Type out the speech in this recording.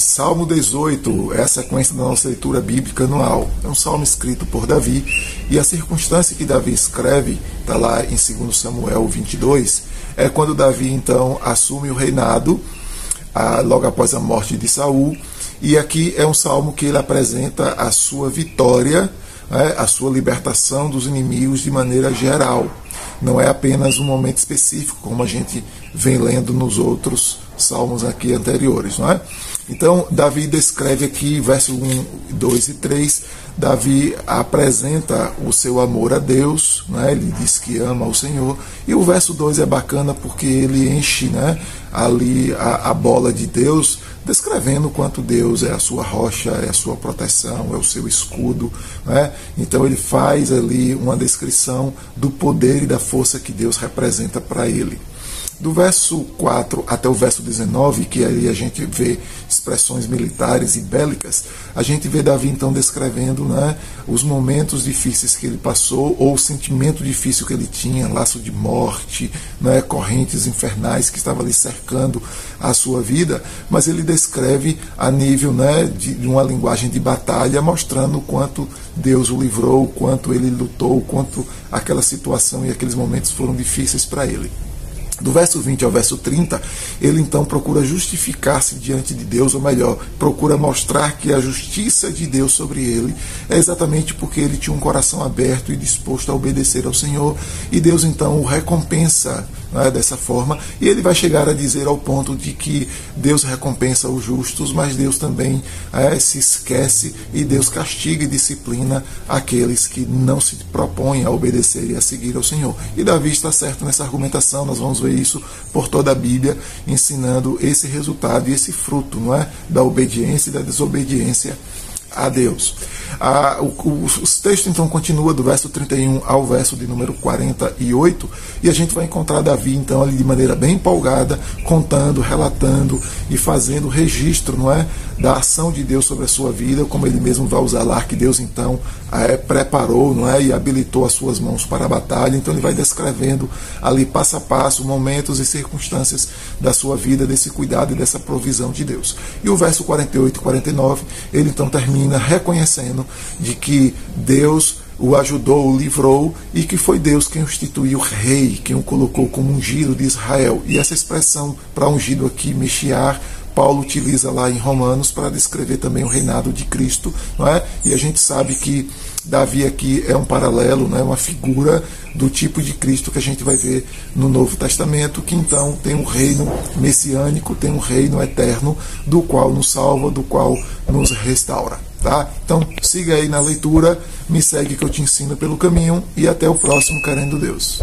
Salmo 18 é a sequência da nossa leitura bíblica anual. É um salmo escrito por Davi e a circunstância que Davi escreve, está lá em 2 Samuel 22, é quando Davi então assume o reinado logo após a morte de Saul. E aqui é um salmo que ele apresenta a sua vitória, né, a sua libertação dos inimigos de maneira geral. Não é apenas um momento específico, como a gente vem lendo nos outros salmos aqui anteriores, não é? Então, Davi descreve aqui, verso 1, 2 e 3, Davi apresenta o seu amor a Deus, né? ele diz que ama o Senhor, e o verso 2 é bacana porque ele enche né, ali a, a bola de Deus, descrevendo quanto Deus é a sua rocha, é a sua proteção, é o seu escudo. Né? Então ele faz ali uma descrição do poder e da força que Deus representa para ele. Do verso 4 até o verso 19, que aí a gente vê expressões militares e bélicas, a gente vê Davi então descrevendo né, os momentos difíceis que ele passou, ou o sentimento difícil que ele tinha, laço de morte, né, correntes infernais que estavam ali cercando a sua vida, mas ele descreve a nível né, de, de uma linguagem de batalha, mostrando o quanto Deus o livrou, o quanto ele lutou, o quanto aquela situação e aqueles momentos foram difíceis para ele. Do verso 20 ao verso 30, ele então procura justificar-se diante de Deus, ou melhor, procura mostrar que a justiça de Deus sobre ele é exatamente porque ele tinha um coração aberto e disposto a obedecer ao Senhor, e Deus então o recompensa né, dessa forma, e ele vai chegar a dizer ao ponto de que Deus recompensa os justos, mas Deus também é, se esquece e Deus castiga e disciplina aqueles que não se propõem a obedecer e a seguir ao Senhor. E Davi está certo nessa argumentação, nós vamos ver isso por toda a Bíblia, ensinando esse resultado e esse fruto não é, da obediência e da desobediência a Deus. Ah, o, o, os textos então continua do verso 31 ao verso de número 48 e a gente vai encontrar Davi então ali de maneira bem empolgada, contando, relatando e fazendo registro, não é, da ação de Deus sobre a sua vida, como ele mesmo vai usar lá que Deus então é, preparou, não é, e habilitou as suas mãos para a batalha. Então ele vai descrevendo ali passo a passo momentos e circunstâncias da sua vida, desse cuidado e dessa provisão de Deus. E o verso 48 e 49, ele então termina reconhecendo de que Deus o ajudou, o livrou e que foi Deus quem o instituiu rei, quem o colocou como ungido de Israel. E essa expressão para ungido aqui, Mexiar, Paulo utiliza lá em Romanos para descrever também o reinado de Cristo, não é? E a gente sabe que Davi aqui é um paralelo, né, uma figura do tipo de Cristo que a gente vai ver no Novo Testamento, que então tem um reino messiânico, tem um reino eterno, do qual nos salva, do qual nos restaura. Tá? Então siga aí na leitura, me segue que eu te ensino pelo caminho e até o próximo, querendo Deus.